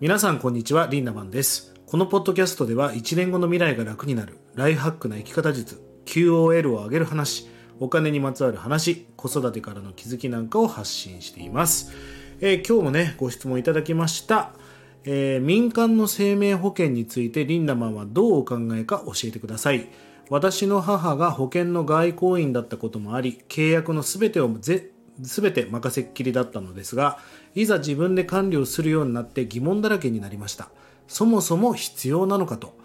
皆さんこんにちはリンダマンです。このポッドキャストでは1年後の未来が楽になるライフハックな生き方術 QOL を上げる話お金にまつわる話子育てからの気づきなんかを発信しています、えー、今日もねご質問いただきました。えー、民間の生命保険についてリンダマンはどうお考えか教えてください。私の母が保険の外交員だったこともあり契約のすべてをぜ全て任せっきりだったのですがいざ自分で管理をするようになって疑問だらけになりました。そもそも必要なのかと。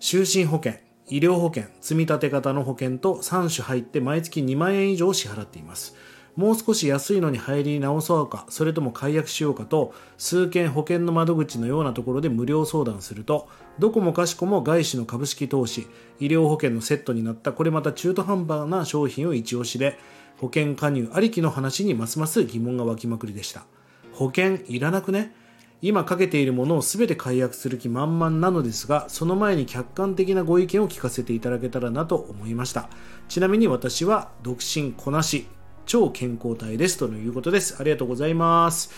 就寝保険医療保険積立型の保険と3種入って毎月2万円以上支払っています。もう少し安いのに入り直そうかそれとも解約しようかと数件保険の窓口のようなところで無料相談するとどこもかしこも外資の株式投資医療保険のセットになったこれまた中途半端な商品を一押しで保険加入ありきの話にますます疑問が湧きまくりでした。保険いらなくね？今かけているものを全て解約する気満々なのですがその前に客観的なご意見を聞かせていただけたらなと思いました。ちなみに私は独身こなし超健康体ですということです。ありがとうございます。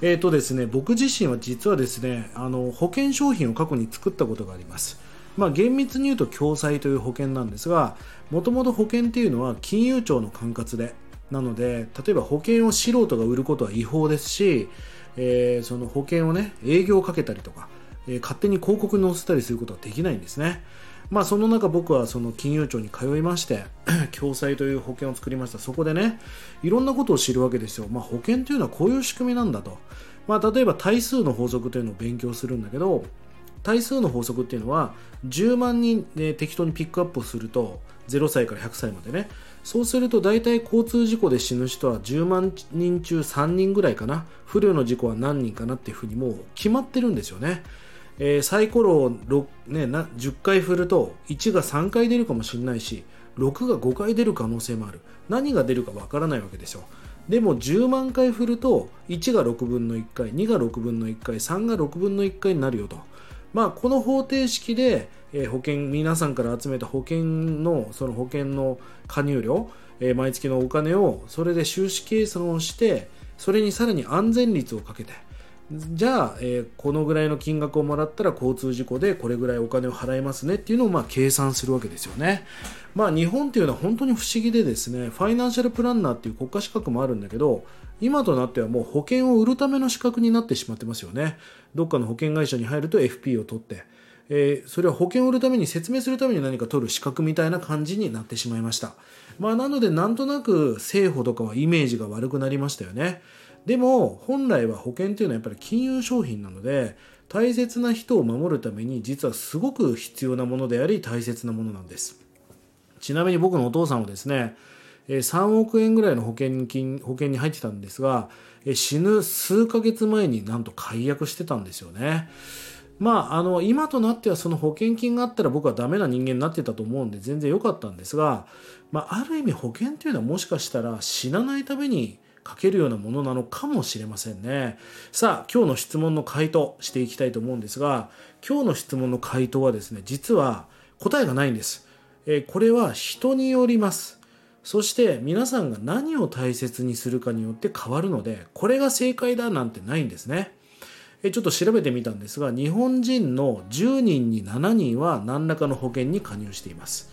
えーとですね、僕自身は実はですねあの保険商品を過去に作ったことがあります。まあ、厳密に言うと共済という保険なんですがもともと保険っていうのは金融庁の管轄でなので例えば保険を素人が売ることは違法ですし、えー、その保険をね営業をかけたりとか、えー、勝手に広告に載せたりすることはできないんですね。まあその中僕はその金融庁に通いまして 共済という保険を作りました。そこでねいろんなことを知るわけですよ、まあ、保険というのはこういう仕組みなんだと、まあ、例えば対数の法則というのを勉強するんだけど対数の法則っていうのは10万人、ね、適当にピックアップすると0歳から100歳までね。そうすると大体交通事故で死ぬ人は10万人中3人ぐらいかな。不慮の事故は何人かなっていうふうにもう決まってるんですよね、えー、サイコロを、ね、な10回振ると1が3回出るかもしれないし6が5回出る可能性もある。何が出るかわからないわけですよでも10万回振ると1が6分の1回2が6分の1回3が6分の1回になるよと。まあ、この方程式で、えー、保険皆さんから集めた保険のその保険の加入料、えー、毎月のお金をそれで収支計算をしてそれにさらに安全率をかけてじゃあ、えー、このぐらいの金額をもらったら交通事故でこれぐらいお金を払いますねっていうのをまあ計算するわけですよね。まあ日本っていうのは本当に不思議でですね、ファイナンシャルプランナーっていう国家資格もあるんだけど、今となってはもう保険を売るための資格になってしまってますよね。どっかの保険会社に入ると FP を取って、えー、それは保険を売るために説明するために何か取る資格みたいな感じになってしまいました。まあなのでなんとなく政府とかはイメージが悪くなりましたよね。でも本来は保険というのはやっぱり金融商品なので大切な人を守るために実はすごく必要なものであり大切なものなんです。ちなみに僕のお父さんはですね3億円ぐらいの保険金保険に入ってたんですが死ぬ数ヶ月前になんと解約してたんですよね。まあ、あの今となってはその保険金があったら僕はダメな人間になってたと思うんで全然良かったんですが、まあ、ある意味保険というのはもしかしたら死なないために書けるようなものなのかもしれませんね。さあ、今日の質問の回答していきたいと思うんですが、今日の質問の回答はですね、実は答えがないんです。え、これは人によります。そして皆さんが何を大切にするかによって変わるので、これが正解だなんてないんですね。えちょっと調べてみたんですが、日本人の10人に7人は何らかの保険に加入しています。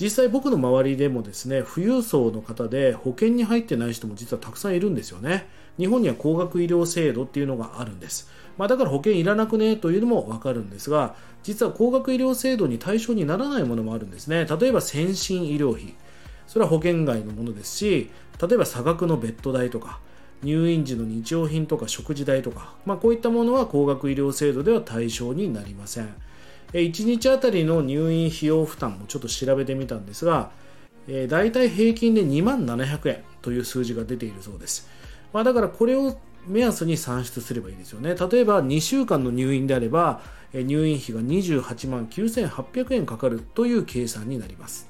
実際僕の周りでもですね富裕層の方で保険に入ってない人も実はたくさんいるんですよね。日本には高額医療制度っていうのがあるんです、まあ、だから保険いらなくねというのもわかるんですが実は高額医療制度に対象にならないものもあるんですね。例えば先進医療費。それは保険外のものですし例えば差額のベッド代とか入院時の日用品とか食事代とか、まあ、こういったものは高額医療制度では対象になりません。1日あたりの入院費用負担もちょっと調べてみたんですが、えー、大体平均で2万700円という数字が出ているそうです。まあ、だからこれを目安に算出すればいいですよね。例えば2週間の入院であれば、入院費が28万9800円かかるという計算になります。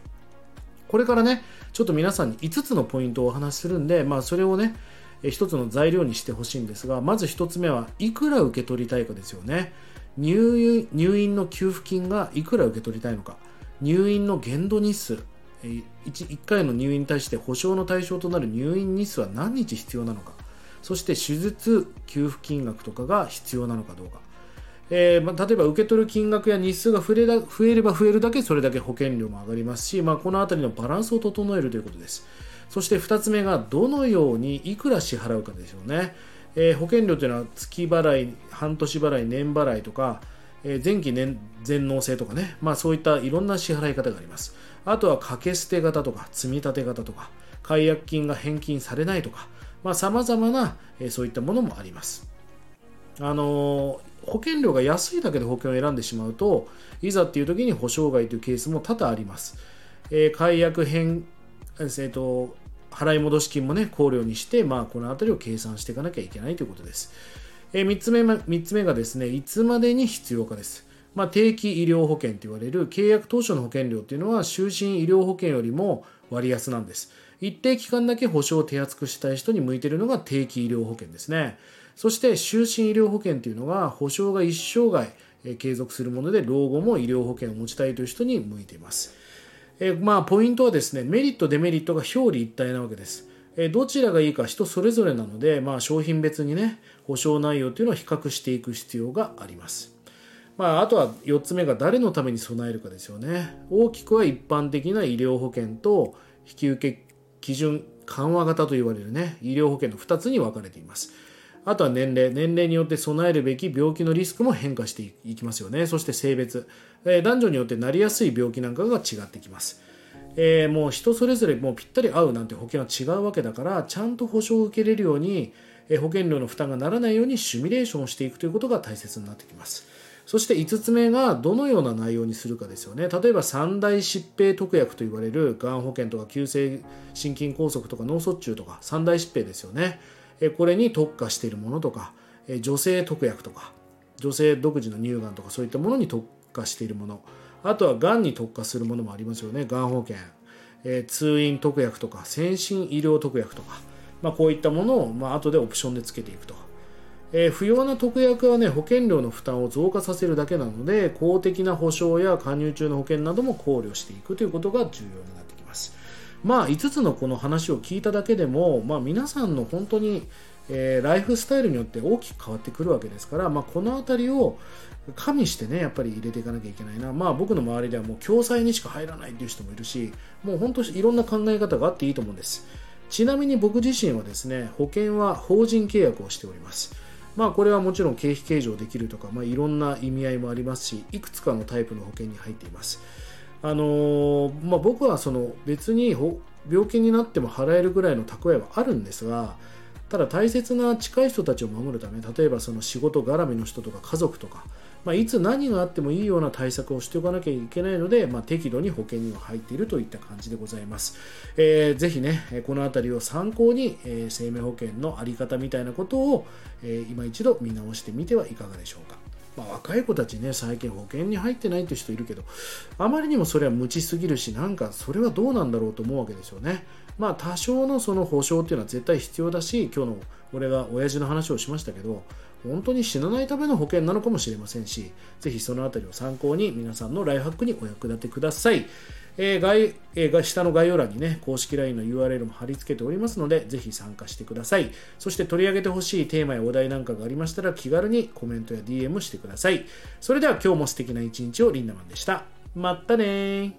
これからね、ちょっと皆さんに5つのポイントをお話しするんで、まあ、それをね、1つの材料にしてほしいんですが、まず1つ目はいくら受け取りたいかですよね。入院の給付金がいくら受け取りたいのか。入院の限度日数。1, 1回の入院に対して保証の対象となる入院日数は何日必要なのか。そして手術給付金額とかが必要なのかどうか。えーまあ、例えば受け取る金額や日数が増え増えれば増えるだけそれだけ保険料も上がりますし、まあ、この辺りのバランスを整えるということです。そして2つ目がどのようにいくら支払うかでしょうね、えー、保険料というのは月払い半年払い年払いとか、えー、前期年全納制とかね、まあ、そういったいろんな支払い方があります。あとは掛け捨て型とか積み立て型とか解約金が返金されないとかさまざ、まな、えー、そういったものもあります。あのー保険料が安いだけで保険を選んでしまうといざっていう時に保証外というケースも多々あります、えー、解約返、えーと、払い戻し金もね考慮にして、まあ、この辺りを計算していかなきゃいけないということです、えー、3, つ目3つ目がですねいつまでに必要かです。まあ、定期医療保険と言われる契約当初の保険料というのは終身医療保険よりも割安なんです。一定期間だけ保証を手厚くしたい人に向いているのが定期医療保険ですね。そして終身医療保険というのが保証が一生涯継続するもので老後も医療保険を持ちたいという人に向いています。えまあ、ポイントはですねメリットデメリットが表裏一体なわけです。えどちらがいいか人それぞれなので、まあ、商品別にね保証内容というのを比較していく必要があります。まあ、あとは4つ目が誰のために備えるかですよね。大きくは一般的な医療保険と引き受け基準緩和型と言われるね医療保険の2つに分かれています。あとは年齢、年齢によって備えるべき病気のリスクも変化していきますよね。そして性別、えー、男女によってなりやすい病気なんかが違ってきます。えー、もう人それぞれもうぴったり合うなんて保険は違うわけだからちゃんと保証を受けれるように、えー、保険料の負担がならないようにシミュレーションをしていくということが大切になってきますそして5つ目がどのような内容にするかですよね例えば三大疾病特約と言われるがん保険とか急性心筋梗塞とか脳卒中とか三大疾病ですよねこれに特化しているものとか女性特約とか女性独自の乳がんとかそういったものに特化しているものあとはがんに特化するものもありますよね。がん保険、え通院特約とか先進医療特約とか、まあ、こういったものを、まあ後でオプションでつけていくと、え、不要な特約はね保険料の負担を増加させるだけなので公的な保証や加入中の保険なども考慮していくということが重要になってきます。まあ5つのこの話を聞いただけでも、まあ、皆さんの本当に、えー、ライフスタイルによって大きく変わってくるわけですから、まあ、この辺りを加味してねやっぱり入れていかなきゃいけないな。まあ僕の周りではもう共済にしか入らないっていう人もいるしもう本当いろんな考え方があっていいと思うんです。ちなみに僕自身はですね保険は法人契約をしております。まあこれはもちろん経費計上できるとか、まあ、いろんな意味合いもありますしいくつかのタイプの保険に入っています。あのまあ、僕はその別に病気になっても払えるぐらいの蓄えはあるんですがただ大切な近い人たちを守るため例えばその仕事絡みの人とか家族とか、まあ、いつ何があってもいいような対策をしておかなきゃいけないので、まあ、適度に保険には入っているといった感じでございます、えー、ぜひねこの辺りを参考に、えー、生命保険の在り方みたいなことを、えー、今一度見直してみてはいかがでしょうか。まあ、若い子たちね、最近保険に入ってないって人いるけど、あまりにもそれは無知すぎるし、なんかそれはどうなんだろうと思うわけですよね。まあ、多少のその保証っていうのは絶対必要だし、今日の俺が親父の話をしましたけど、本当に死なないための保険なのかもしれませんし、ぜひそのあたりを参考に皆さんのライフハックにお役立てください。えー概えー、下の概要欄にね、公式 LINE の URL も貼り付けておりますので、ぜひ参加してください。そして取り上げてほしいテーマやお題なんかがありましたら、気軽にコメントや DM してください。それでは今日も素敵な一日をリンダマンでした。まったね